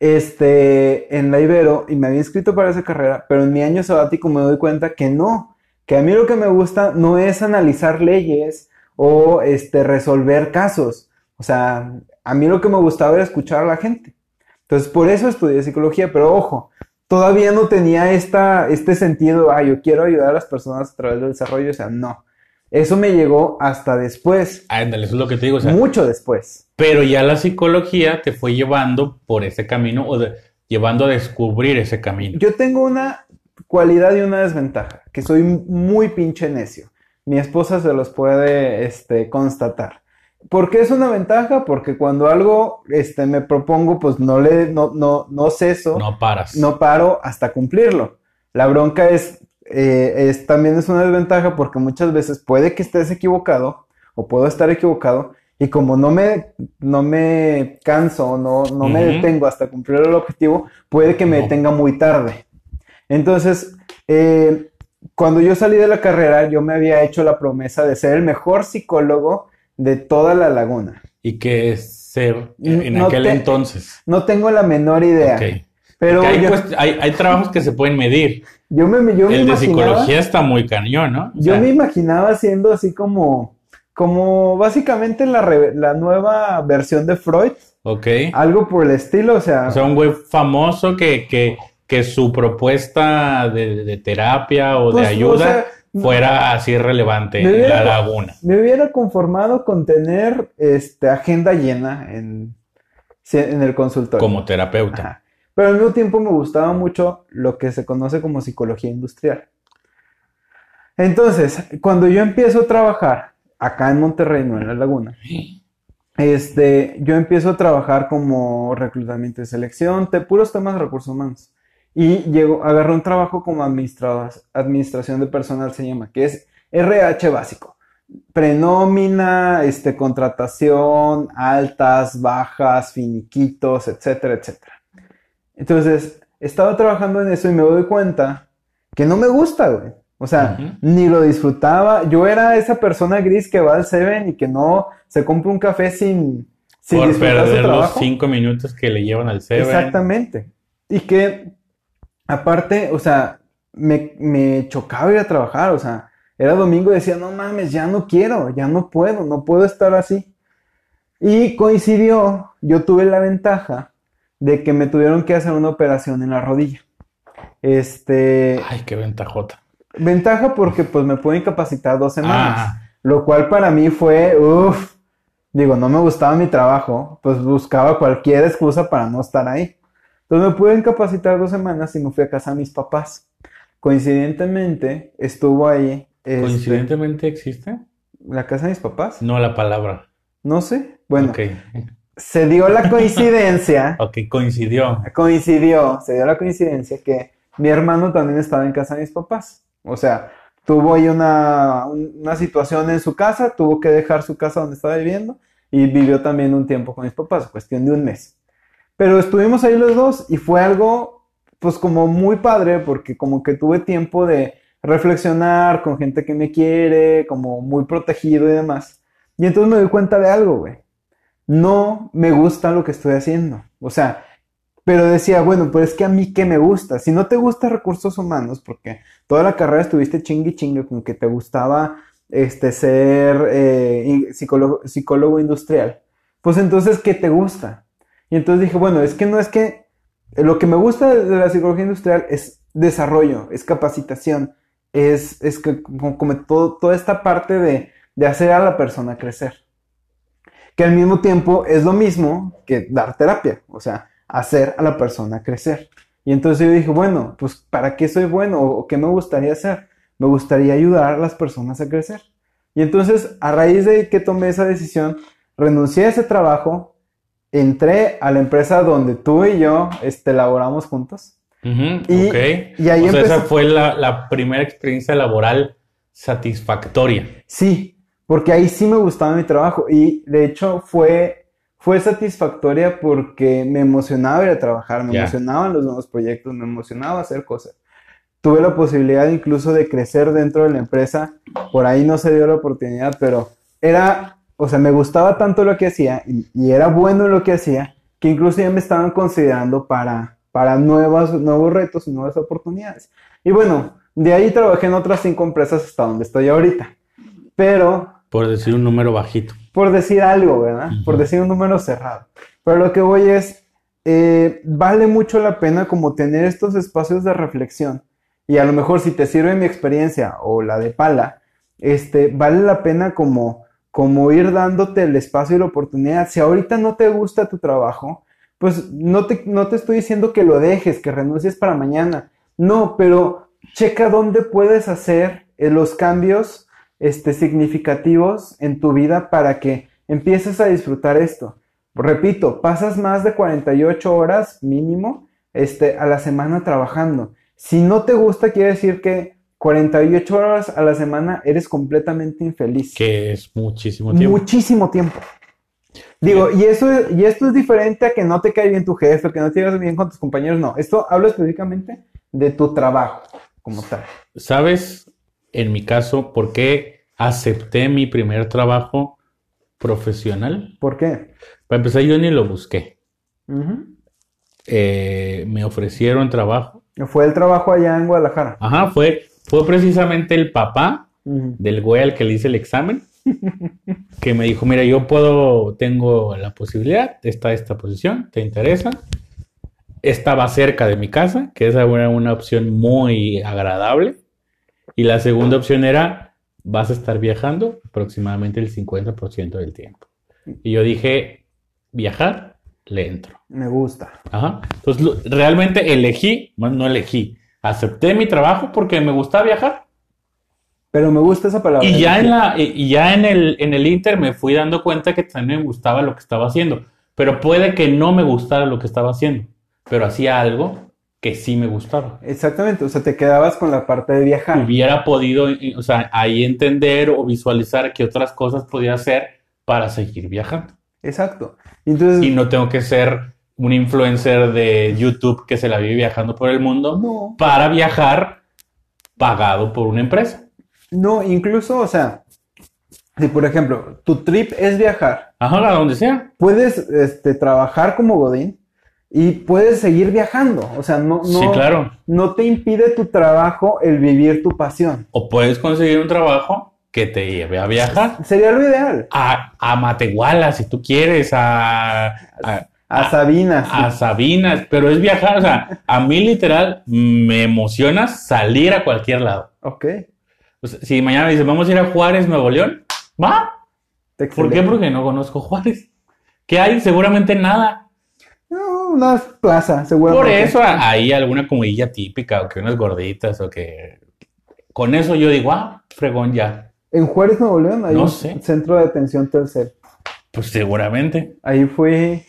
este, en la Ibero y me había inscrito para esa carrera, pero en mi año sabático me doy cuenta que no, que a mí lo que me gusta no es analizar leyes o este, resolver casos. O sea, a mí lo que me gustaba era escuchar a la gente. Entonces, por eso estudié psicología, pero ojo, todavía no tenía esta, este sentido, ah, yo quiero ayudar a las personas a través del desarrollo, o sea, no. Eso me llegó hasta después, Ándale, eso es lo que te digo. O sea, mucho después. pero ya la psicología te fue llevando por ese camino o de- llevando a descubrir ese camino. Yo tengo una cualidad y una desventaja, que soy muy pinche necio. Mi esposa se los puede, este, constatar. ¿Por qué es una ventaja? Porque cuando algo, este, me propongo, pues no le, no, no, no ceso, No paras. no paro hasta cumplirlo. La bronca es, eh, es, también es una desventaja porque muchas veces puede que estés equivocado o puedo estar equivocado y como no me, no me canso, no, no me detengo hasta cumplir el objetivo, puede que me No. detenga muy tarde. Entonces, eh, cuando yo salí de la carrera, yo me había hecho la promesa de ser el mejor psicólogo de toda la laguna. ¿Y qué es ser en No aquel te- entonces? No tengo la menor idea, pero yo, hay, hay trabajos que se pueden medir. Yo me, yo me El de psicología está muy cañón, ¿no? O Yo sea, me imaginaba siendo así como, como básicamente la, re- la nueva versión de Freud, Ok. algo por el estilo, o sea, O sea, un güey famoso que, que, que su propuesta de, de terapia o de pues, o ayuda sea, fuera así relevante en la laguna. Me hubiera conformado con tener este, agenda llena en, en el consultorio. Como terapeuta. Ajá. Pero al mismo tiempo me gustaba mucho lo que se conoce como psicología industrial. Entonces, cuando yo empiezo a trabajar acá en Monterrey, no en la Laguna, este, yo empiezo a trabajar como reclutamiento y selección, de puros temas de recursos humanos. Y llego, agarré un trabajo como administración de personal se llama, que es RH básico. Prenómina, este, contratación, altas, bajas, finiquitos, etcétera, etcétera. Entonces, estaba trabajando en eso y me doy cuenta que no me gusta, güey. O sea, ni lo disfrutaba. Yo era esa persona gris que va al Seven y que no se compra un café sin, sin Por disfrutar su perder los cinco minutos que le llevan al Seven. Exactamente. Y que, aparte, o sea, me, me chocaba ir a trabajar, o sea, era domingo y decía, no mames, ya no quiero, ya no puedo, no puedo estar así. Y coincidió, yo tuve la ventaja de que me tuvieron que hacer una operación en la rodilla. Este, Ay, qué ventajota. ventaja porque pues me pude incapacitar dos semanas. Ah, Lo cual para mí fue, uff, digo, no me gustaba mi trabajo, pues buscaba cualquier excusa para no estar ahí. Entonces me pude incapacitar dos semanas y me fui a casa de mis papás. Coincidentemente, estuvo ahí, este, ¿coincidentemente existe? la casa de mis papás, No la palabra. no sé, bueno, Ok. Se dio la [LAUGHS] coincidencia, Ok, coincidió. coincidió, se dio la coincidencia que mi hermano también estaba en casa de mis papás. O sea, tuvo ahí una, un- una situación en su casa, tuvo que dejar su casa donde estaba viviendo y vivió también un tiempo con mis papás, cuestión de un mes. Pero estuvimos ahí los dos y fue algo, pues como muy padre, porque como que tuve tiempo de reflexionar con gente que me quiere, como muy protegido y demás. Y entonces me doy cuenta de algo, güey. No me gusta lo que estoy haciendo. O sea, pero decía, bueno, pues es que a mí qué me gusta. Si no te gusta recursos humanos, porque toda la carrera estuviste chingue chingue con que te gustaba este ser eh, psicólogo industrial, pues entonces, ¿qué te gusta? Y entonces dije, bueno, es que no es que lo que me gusta de la psicología industrial es desarrollo, es capacitación, es, es que como, como todo, toda esta parte de, de hacer a la persona crecer. Que al mismo tiempo es lo mismo que dar terapia, o sea, hacer a la persona crecer. Y entonces yo dije, bueno, pues ¿para qué soy bueno? ¿O qué me gustaría hacer? Me gustaría ayudar a las personas a crecer. Y entonces, a raíz de que tomé esa decisión, renuncié a ese trabajo, entré a la empresa donde tú y yo este, laboramos juntos. Y- ok. y ahí o sea, esa empezó- fue la, la primera experiencia laboral satisfactoria. Sí, porque ahí sí me gustaba mi trabajo y de hecho fue, fue satisfactoria porque me emocionaba ir a trabajar, me Ya. emocionaban los nuevos proyectos, me emocionaba hacer cosas. Tuve la posibilidad incluso de crecer dentro de la empresa, por ahí no se dio la oportunidad, pero era, o sea, me gustaba tanto lo que hacía y, y era bueno en lo que hacía, que incluso ya me estaban considerando para, para nuevas, nuevos retos y nuevas oportunidades. Y bueno, de ahí trabajé en otras cinco empresas hasta donde estoy ahorita. Pero, Por decir un número bajito. por decir algo, ¿verdad? Por decir un número cerrado. Pero lo que voy es, eh, vale mucho la pena como tener estos espacios de reflexión. Y a lo mejor si te sirve mi experiencia o la de Pala, este, vale la pena como, como ir dándote el espacio y la oportunidad. Si ahorita no te gusta tu trabajo, pues no te, no te estoy diciendo que lo dejes, que renuncies para mañana. No, pero checa dónde puedes hacer eh, los cambios este, significativos en tu vida para que empieces a disfrutar esto. Repito, pasas más de 48 horas mínimo este, a la semana trabajando. Si no te gusta, quiere decir que 48 horas a la semana eres completamente infeliz. Que es muchísimo tiempo. Muchísimo tiempo. Digo, y eso, es- y esto es diferente a que no te cae bien tu jefe, que no te llevas bien con tus compañeros, no. Esto hablo específicamente de tu trabajo como tal. ¿Sabes, en mi caso, por qué acepté mi primer trabajo profesional? ¿Por qué? Para empezar, yo ni lo busqué. Eh, me ofrecieron trabajo. Fue el trabajo allá en Guadalajara. Ajá, fue, fue precisamente el papá del güey al que le hice el examen [LAUGHS] que me dijo, mira, yo puedo, tengo la posibilidad, está esta posición, ¿te interesa? Estaba cerca de mi casa, que esa era una opción muy agradable. Y la segunda opción era, vas a estar viajando aproximadamente el 50% del tiempo. Y yo dije, viajar, le entro. Me gusta. Ajá. Entonces, lo- realmente elegí, bueno, no elegí, acepté mi trabajo porque me gustaba viajar. Pero me gusta esa palabra. Y ya en la, y ya en el, en el Inter me fui dando cuenta que también me gustaba lo que estaba haciendo. Pero puede que no me gustara lo que estaba haciendo. Pero hacía algo que sí me gustaba. Exactamente, o sea, te quedabas con la parte de viajar. Hubiera podido, eh, o sea, ahí entender o visualizar qué otras cosas podía hacer para seguir viajando. Exacto. Entonces, Y no tengo que ser un influencer de YouTube que se la vive viajando por el mundo no, para viajar pagado por una empresa. no, incluso, o sea, si por ejemplo, tu trip es viajar, Ajá, a donde sea. puedes este, trabajar como Godín y puedes seguir viajando. O sea, no, no, Sí, claro. no te impide tu trabajo el vivir tu pasión. O puedes conseguir un trabajo que te lleve a viajar. Sería lo ideal. A, a Matehuala, si tú quieres, a, a, A Sabina. sí. a Sabinas, pero es viajar. O sea, a mí literal me emociona salir a cualquier lado. Ok. O sea, si mañana me dicen, vamos a ir a Juárez, Nuevo León, va. ¿Por qué? Excelente. Porque no conozco Juárez. ¿Qué hay? Seguramente nada. Una plaza, seguramente. Por eso hay alguna comidilla típica, o que unas gorditas, o que... Con eso yo digo, ah, fregón ya. En Juárez, Nuevo León, hay No un sé. centro de atención Telcel. Pues seguramente. Ahí fui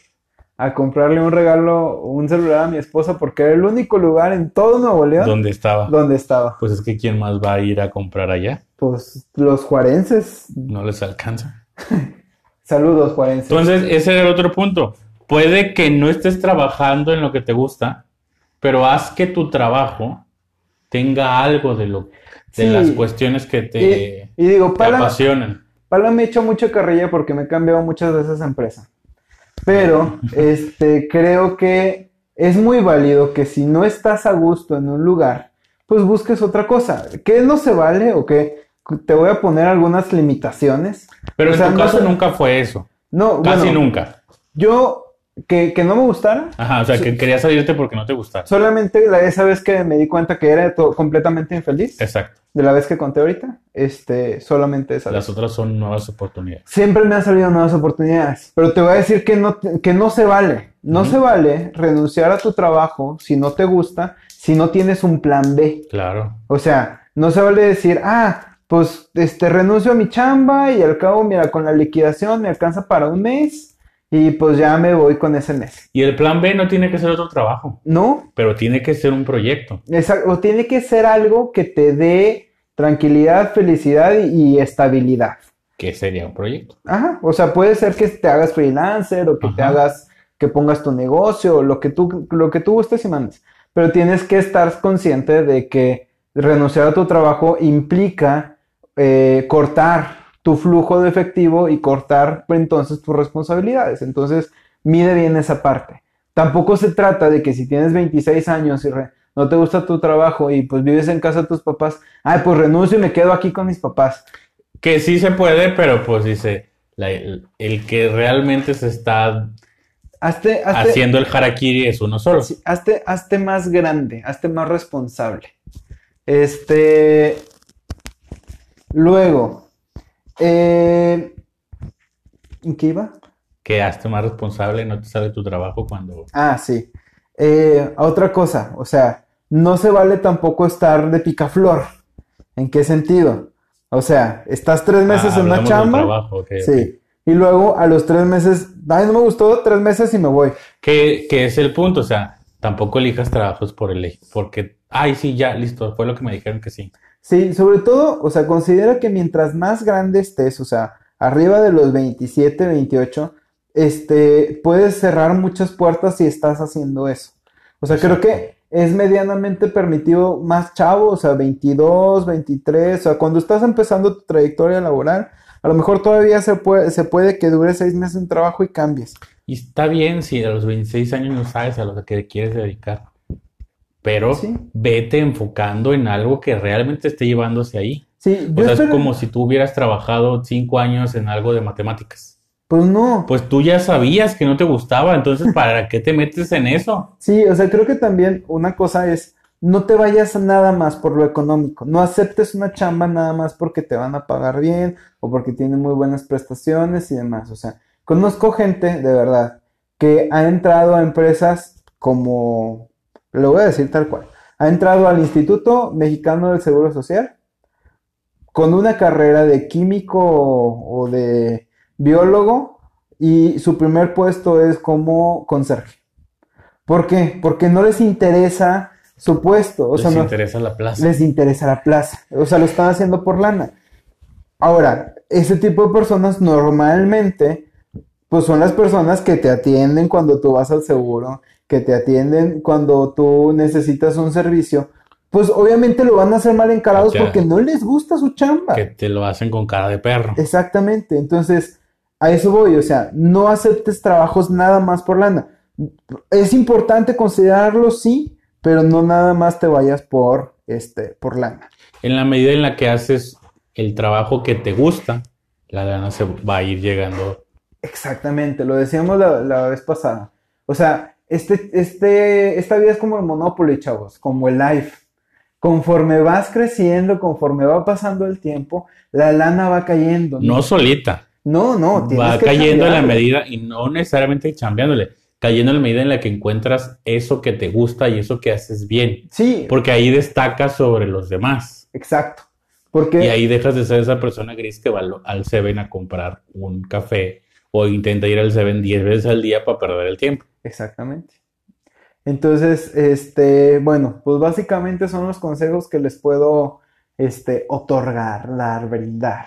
a comprarle un regalo, un celular a mi esposa, porque era el único lugar en todo Nuevo León ¿Dónde estaba? donde estaba. Pues es que ¿quién más va a ir a comprar allá? Pues los juarenses. No les alcanza. [LAUGHS] Saludos, juarenses. Entonces, ese era el otro punto. Puede que no estés trabajando en lo que te gusta, pero haz que tu trabajo tenga algo de lo de Sí. las cuestiones que te, y, y digo, te Pala, apasionan. Pala me echa mucha carrilla porque me he cambiado muchas veces de empresa. Pero este, creo que es muy válido que si no estás a gusto en un lugar, pues busques otra cosa. ¿Qué no se vale o qué? Te voy a poner algunas limitaciones. Pero O en sea, tu caso nunca fue eso. No, Casi bueno, nunca. yo que, que no me gustara, Ajá, o sea, que querías salirte porque no te gustaba. solamente la, esa vez que me di cuenta que era completamente infeliz, Exacto. de la vez que conté ahorita, este, solamente esa vez. Las otras son nuevas oportunidades. Siempre me han salido nuevas oportunidades, pero te voy a decir que no, que no se vale. No se vale renunciar a tu trabajo si no te gusta, si no tienes un plan B. Claro. O sea, no se vale decir, ah, pues este renuncio a mi chamba y al cabo, mira, con la liquidación me alcanza para un mes y pues ya me voy con ese mes. Y el plan B no tiene que ser otro trabajo, No, pero tiene que ser un proyecto. Exacto, o tiene que ser algo que te dé tranquilidad, felicidad y, y estabilidad. que sería un proyecto? Ajá, o sea, puede ser que te hagas freelancer o que te hagas, que pongas tu negocio, o lo que tú, lo que tú gustes y mandes. Pero tienes que estar consciente de que renunciar a tu trabajo implica eh, cortar tu flujo de efectivo y cortar pues, entonces tus responsabilidades. Entonces, mide bien esa parte. Tampoco se trata de que si tienes 26 años y re- no te gusta tu trabajo y pues vives en casa de tus papás, ay, pues renuncio y me quedo aquí con mis papás. Que sí se puede, pero pues dice, la- el, el que realmente se está Hazte, hazte- haciendo el harakiri es uno solo. Sí, hazte, hazte más grande, hazte más responsable. Este. Luego. Eh, ¿En qué iba? Que hazte más responsable, no te sale tu trabajo cuando... Ah, sí. Eh, otra cosa, o sea, no se vale tampoco estar de picaflor. ¿En qué sentido? O sea, estás tres meses Ah, en una chamba. trabajo, ok, ok. Sí. Y luego a los tres meses, ay, no me gustó, tres meses y me voy. Que, que es el punto, o sea, tampoco elijas trabajos por el porque, ay, sí, ya, listo, fue lo que me dijeron que sí. Sí, sobre todo, o sea, considera que mientras más grande estés, o sea, arriba de los 27, 28, este, puedes cerrar muchas puertas si estás haciendo eso. O sea, creo que es medianamente permitido más chavo, o sea, 22, 23, o sea, cuando estás empezando tu trayectoria laboral, a lo mejor todavía se puede, se puede que dure seis meses en trabajo y cambies. Y está bien si a los 26 años no sabes a lo que quieres dedicar, pero Sí. vete enfocando en algo que realmente te esté llevando hacia ahí. Sí, O sea, es como si tú hubieras trabajado cinco años en algo de matemáticas. pues no. Pues tú ya sabías que no te gustaba, entonces ¿para qué te metes en eso? Sí, o sea, creo que también una cosa es no te vayas nada más por lo económico. No aceptes una chamba nada más porque te van a pagar bien o porque tienen muy buenas prestaciones y demás. O sea, conozco gente de verdad que ha entrado a empresas como, lo voy a decir tal cual, ha entrado al Instituto Mexicano del Seguro Social con una carrera de químico o de biólogo y su primer puesto es como conserje. ¿Por qué? Porque no les interesa su puesto. O les sea, no- interesa la plaza. les interesa la plaza. O sea, lo están haciendo por lana. Ahora, ese tipo de personas normalmente, pues son las personas que te atienden cuando tú vas al seguro, que te atienden cuando tú necesitas un servicio. Pues obviamente lo van a hacer mal encarados porque no les gusta su chamba. Que te lo hacen con cara de perro. Exactamente. Entonces, a eso voy. O sea, no aceptes trabajos nada más por lana. Es importante considerarlo, sí, pero no nada más te vayas por, este, por lana. En la medida en la que haces el trabajo que te gusta, la lana se va a ir llegando. Exactamente, lo decíamos la, la vez pasada. O sea, este, este, esta vida es como el Monopoly, chavos, como el life. Conforme vas creciendo, conforme va pasando el tiempo, la lana va cayendo. No solita. no, no, tienes va que cayendo en la medida, y no necesariamente chambeándole, cayendo en la medida en la que encuentras eso que te gusta y eso que haces bien. Sí, Porque ahí destacas sobre los demás. exacto. Porque Y ahí dejas de ser esa persona gris que va al- al Seven a comprar un café o intenta ir al Seven 10 veces al día para perder el tiempo. Exactamente. Entonces, este, bueno, pues básicamente son los consejos que les puedo, este, otorgar, dar, brindar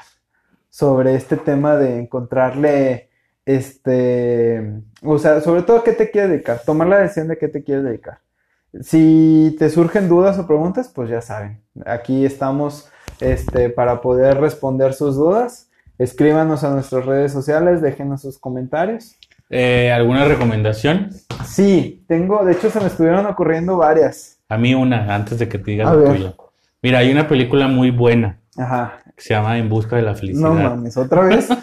sobre este tema de encontrarle, este, o sea, sobre todo qué te quieres dedicar, tomar la decisión de qué te quieres dedicar. Si te surgen dudas o preguntas, pues ya saben, aquí estamos, este, para poder responder sus dudas. Escríbanos a nuestras redes sociales, déjenos sus comentarios. Eh, ¿alguna recomendación? Sí, tengo, de hecho se me estuvieron ocurriendo varias. A mí una, antes de que te digas la tuya. Mira, hay una película muy buena Ajá. que se llama En busca de la No felicidad. mames, otra vez. [LAUGHS]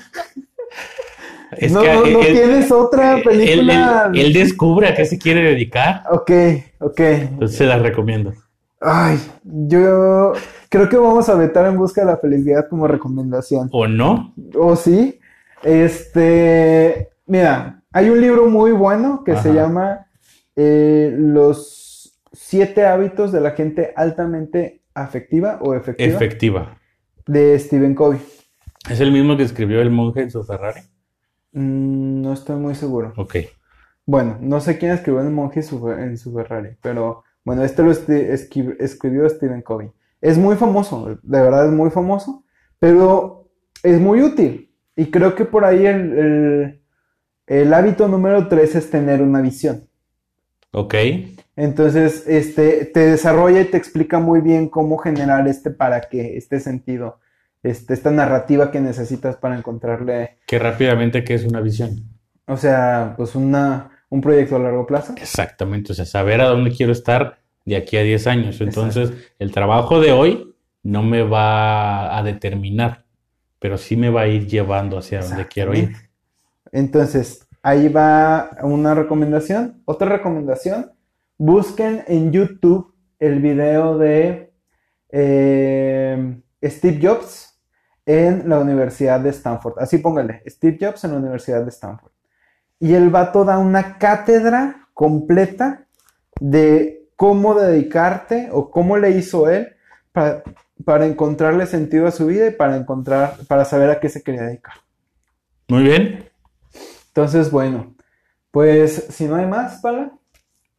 Es no, que no, no él- tienes otra él- película. él- él descubre a qué se quiere dedicar, Ok, ok. entonces se la recomiendo. Ay, yo creo que vamos a vetar en busca de la felicidad como recomendación. ¿O no? ¿O sí? Este, mira, hay un libro muy bueno que se llama eh, Los siete hábitos de la gente altamente afectiva o efectiva Efectiva. de Stephen Covey. ¿Es el mismo que escribió El monje en su Ferrari? Mm, no estoy muy seguro. Ok. Bueno, no sé quién escribió El monje en su Ferrari, pero bueno, este lo escribió Stephen Covey. Es muy famoso, de verdad es muy famoso, pero es muy útil. Y creo que por ahí el, el- el hábito número tres es tener una visión. Ok. Entonces, este, te desarrolla y te explica muy bien cómo generar este para qué, este sentido, este, esta narrativa que necesitas para encontrarle, Que rápidamente, ¿qué es una visión? o sea, pues una, un proyecto a largo plazo. Exactamente, o sea, saber a dónde quiero estar de aquí a 10 años. Entonces, el trabajo de hoy no me va a determinar, pero sí me va a ir llevando hacia donde quiero ir. Entonces, ahí va una recomendación. Otra recomendación, busquen en YouTube el video de eh, Steve Jobs en la Universidad de Stanford. Así póngale, Steve Jobs en la Universidad de Stanford. Y el vato da una cátedra completa de cómo dedicarte o cómo le hizo él para, para encontrarle sentido a su vida y para encontrar, para saber a qué se quería dedicar. Muy bien, Entonces, bueno, pues si no hay más, Pala,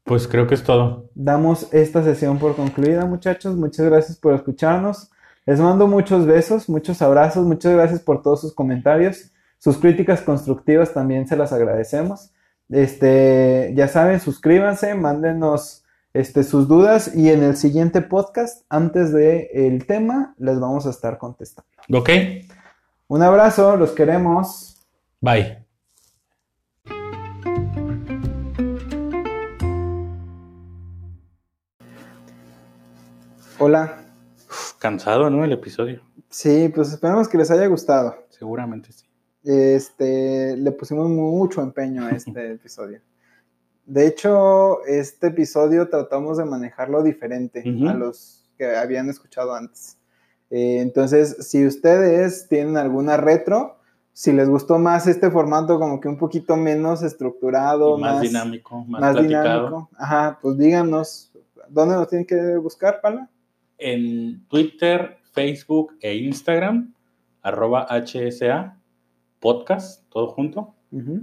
pues creo que es todo. damos esta sesión por concluida, muchachos. Muchas gracias por escucharnos. Les mando muchos besos, muchos abrazos, muchas gracias por todos sus comentarios. Sus críticas constructivas también se las agradecemos. Este, ya saben, suscríbanse, mándenos este, sus dudas y en el siguiente podcast, antes de el tema, les vamos a estar contestando. Ok, Un abrazo, los queremos. bye. Hola. Cansado, ¿no? El episodio. Sí, pues esperamos que les haya gustado. Seguramente sí. Este, le pusimos mucho empeño a este [LAUGHS] episodio. De hecho, este episodio tratamos de manejarlo diferente a los que habían escuchado antes. Eh, entonces, si ustedes tienen alguna retro, si les gustó más este formato como que un poquito menos estructurado, más, más, dinámico, más, dinámico, ajá, pues díganos, ¿dónde nos tienen que buscar, Pala? En Twitter, Facebook e Instagram, arroba HSA podcast, todo junto.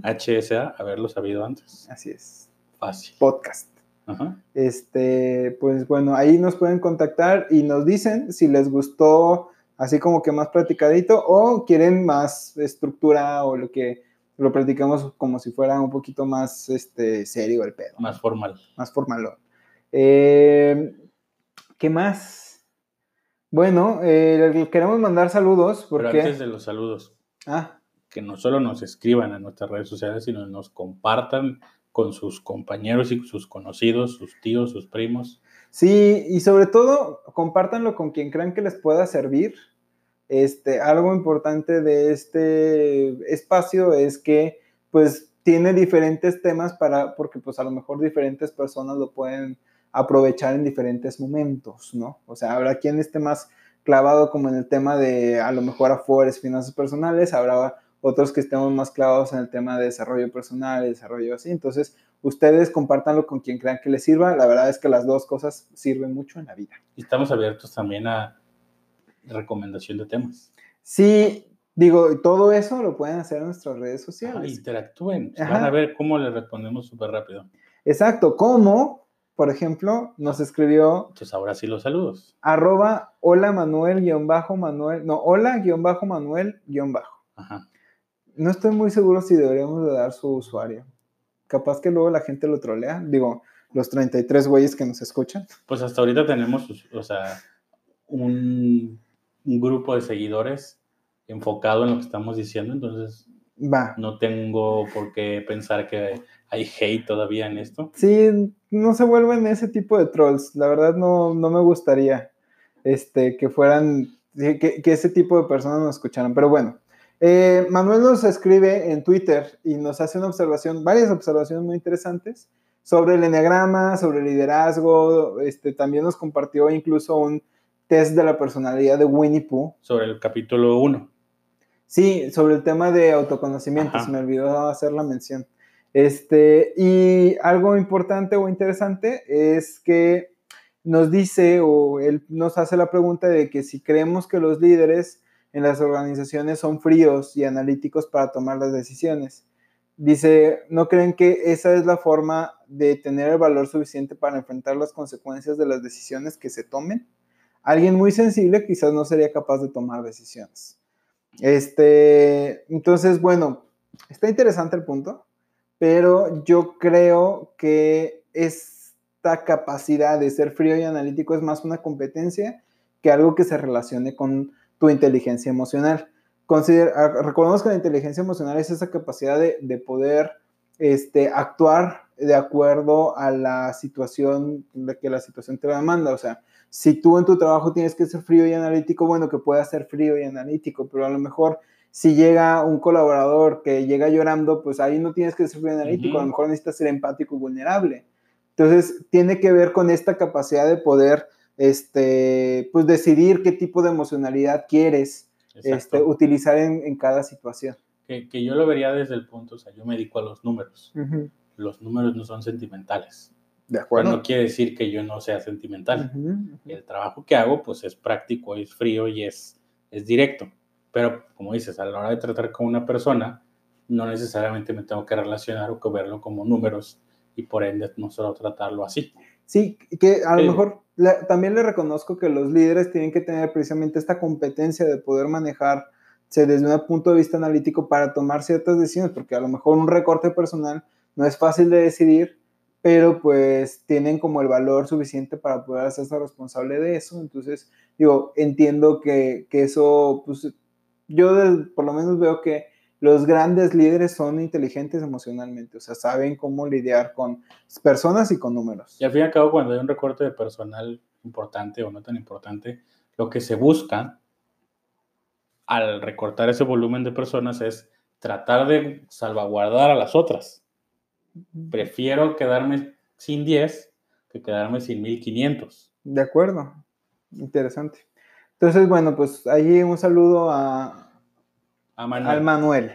HSA, haberlo sabido antes. Así es, Fácil. podcast. Ajá. Este, pues bueno, ahí nos pueden contactar y nos dicen si les gustó así como que más platicadito o quieren más estructura o lo que lo platicamos como si fuera un poquito más este, serio el pedo, Más formal. más formalón. Eh, ¿Qué más? Bueno, eh, queremos mandar saludos Pero porque... antes de los saludos, Ah, que no solo nos escriban en nuestras redes sociales, sino nos compartan con sus compañeros y sus conocidos, sus tíos, sus primos. Sí, y sobre todo, compártanlo con quien crean que les pueda servir. Este, algo importante de este espacio es que, pues, tiene diferentes temas para, porque, pues, a lo mejor diferentes personas lo pueden aprovechar en diferentes momentos, ¿no? O sea, habrá quien esté más clavado como en el tema de, a lo mejor, afores, finanzas personales, habrá otros que estemos más clavados en el tema de desarrollo personal, desarrollo así. Entonces, ustedes compártanlo con quien crean que les sirva. La verdad es que las dos cosas sirven mucho en la vida. Y estamos abiertos también a recomendación de temas. Sí, digo, todo eso lo pueden hacer en nuestras redes Ah, sociales. interactúen. Ajá. Van a ver cómo les respondemos súper rápido. Exacto, como, por ejemplo, nos escribió Entonces ahora sí los saludos. arroba hola Manuel guion bajo Manuel, no, hola guion bajo Manuel guion bajo. Ajá. No estoy muy seguro si deberíamos de dar su usuario. Capaz que luego la gente lo trolea. Digo, los 33 güeyes que nos escuchan. Pues hasta ahorita tenemos, o sea, un, un grupo de seguidores enfocado en lo que estamos diciendo, entonces Va. no tengo por qué pensar que hay hate todavía en esto. Sí, no se vuelven ese tipo de trolls. La verdad no, no me gustaría este, que fueran, que, que ese tipo de personas nos escucharan. Pero bueno, eh, Manuel nos escribe en Twitter y nos hace una observación, varias observaciones muy interesantes sobre el enneagrama, sobre el liderazgo. Este, también nos compartió incluso un test de la personalidad de Winnie Pooh. Sobre el capítulo 1. Sí, sobre el tema de autoconocimiento, se me olvidó hacer la mención. Este, y algo importante o interesante es que nos dice o él nos hace la pregunta de que si creemos que los líderes en las organizaciones son fríos y analíticos para tomar las decisiones. Dice, ¿no creen que esa es la forma de tener el valor suficiente para enfrentar las consecuencias de las decisiones que se tomen? Alguien muy sensible quizás no sería capaz de tomar decisiones. Este, entonces, bueno, está interesante el punto, pero yo creo que esta capacidad de ser frío y analítico es más una competencia que algo que se relacione con tu inteligencia emocional. Consider, ah, recordemos que la inteligencia emocional es esa capacidad de, de poder este, actuar de acuerdo a la situación, de que la situación te demanda. O sea, si tú en tu trabajo tienes que ser frío y analítico, bueno, que puedas ser frío y analítico, pero a lo mejor si llega un colaborador que llega llorando, pues ahí no tienes que ser frío y analítico, Ujú. a lo mejor necesitas ser empático y vulnerable. Entonces, tiene que ver con esta capacidad de poder, este, pues decidir qué tipo de emocionalidad quieres este, utilizar en, en cada situación. Que, que yo lo vería desde el punto, o sea, yo me dedico a los números. Los números no son sentimentales. De Pero acuerdo. no quiere decir que yo no sea sentimental. El trabajo que hago, pues es práctico, es frío y es, es directo. Pero, como dices, a la hora de tratar con una persona, no necesariamente me tengo que relacionar o que verlo como números y por ende no solo tratarlo así. Sí, que a lo Sí. mejor la- también le reconozco que los líderes tienen que tener precisamente esta competencia de poder manejarse desde un punto de vista analítico para tomar ciertas decisiones, porque a lo mejor un recorte personal no es fácil de decidir, pero pues tienen como el valor suficiente para poder hacerse responsable de eso. Entonces, digo, entiendo que, que eso, pues yo de- por lo menos veo que los grandes líderes son inteligentes emocionalmente, o sea, saben cómo lidiar con personas y con números. Y al fin y al cabo, cuando hay un recorte de personal importante o no tan importante, lo que se busca al recortar ese volumen de personas es tratar de salvaguardar a las otras. Prefiero quedarme sin 10 que quedarme sin 1500. De acuerdo. Interesante. Entonces, bueno, pues ahí un saludo a, A Manuel. al Manuel.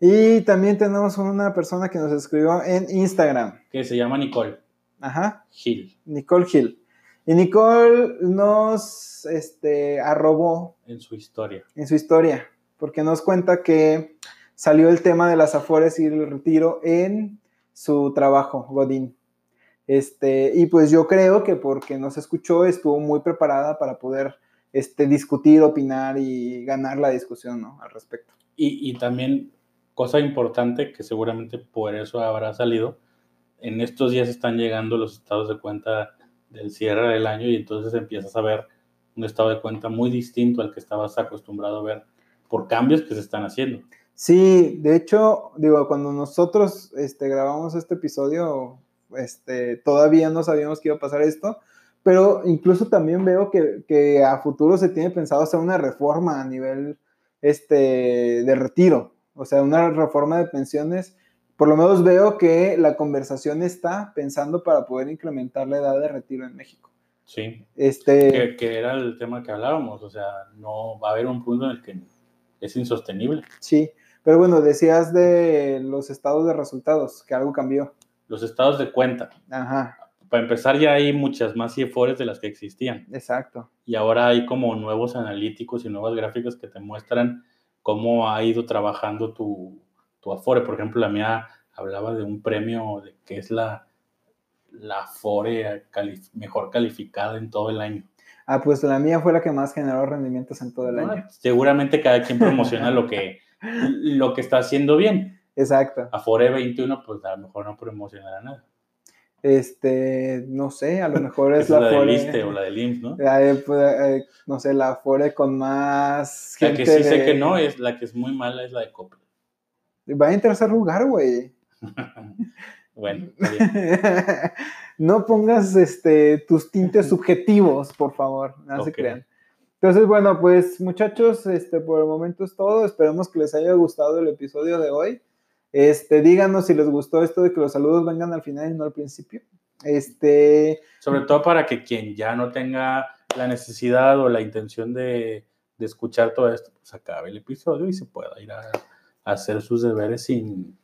Y también tenemos una persona que nos escribió en Instagram. que se llama Nicole Ajá. Gil Nicole Hill. Y Nicole nos este, arrobó en su historia. en su historia, porque nos cuenta que salió el tema de las afores y el retiro en su trabajo, Godín. Este, y pues yo creo que porque nos escuchó estuvo muy preparada para poder este, discutir, opinar y ganar la discusión ¿no? al respecto. Y, y también, cosa importante que seguramente por eso habrá salido, en estos días están llegando los estados de cuenta del cierre del año y entonces empiezas a ver un estado de cuenta muy distinto al que estabas acostumbrado a ver por cambios que se están haciendo. Sí, de hecho, digo, cuando nosotros este, grabamos este episodio, este, todavía no sabíamos que iba a pasar esto, pero incluso también veo que, que a futuro se tiene pensado hacer una reforma a nivel este, de retiro, o sea, una reforma de pensiones. Por lo menos veo que la conversación está pensando para poder incrementar la edad de retiro en México. Sí, Este, que, que era el tema que hablábamos, o sea, no va a haber un punto en el que es insostenible. sí, pero bueno, decías de los estados de resultados, que algo cambió. Los estados de cuenta, Ajá, para empezar ya hay muchas más CIFORES de las que existían. exacto. y ahora hay como nuevos analíticos y nuevas gráficas que te muestran cómo ha ido trabajando tu, tu Afore. Por ejemplo, la mía hablaba de un premio de que es la, la Afore mejor calificada en todo el año. Ah, pues la mía fue la que más generó rendimientos en todo el año. Ah, Seguramente cada quien promociona lo que, [LAUGHS] lo que está haciendo bien. Exacto. Afore 21, pues a lo mejor no promocionará nada. Este, no sé, a lo mejor es Es la la del Afore. ISSSTE o la del IMSS, ¿no? eh, pues, eh, no sé, la Afore con más La gente que sí sé de- que no, es la que es muy mala, es la de Coppel. Va en tercer lugar, güey. [LAUGHS] bueno, está bien. [LAUGHS] no pongas este, tus tintes [LAUGHS] subjetivos, por favor. No se crean. Entonces, bueno, pues muchachos, este, por el momento es todo. Esperemos que les haya gustado el episodio de hoy. Este, díganos si les gustó esto de que los saludos vengan al final y no al principio. Este, Sobre todo para que quien ya no tenga la necesidad o la intención de, de escuchar todo esto, pues acabe el episodio y se pueda ir a, a hacer sus deberes sin,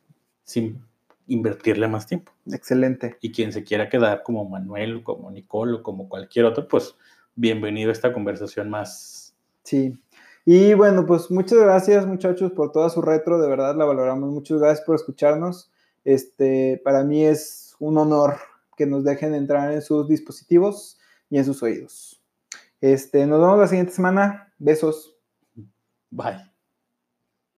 sin invertirle más tiempo. excelente. Y quien se quiera quedar como Manuel, como Nicole o como cualquier otro, pues bienvenido a esta conversación más. Sí. Y bueno, pues muchas gracias muchachos por toda su retro, de verdad la valoramos. Muchas gracias por escucharnos. Este, para mí es un honor que nos dejen entrar en sus dispositivos y en sus oídos. Este, nos vemos la siguiente semana. Besos. Bye.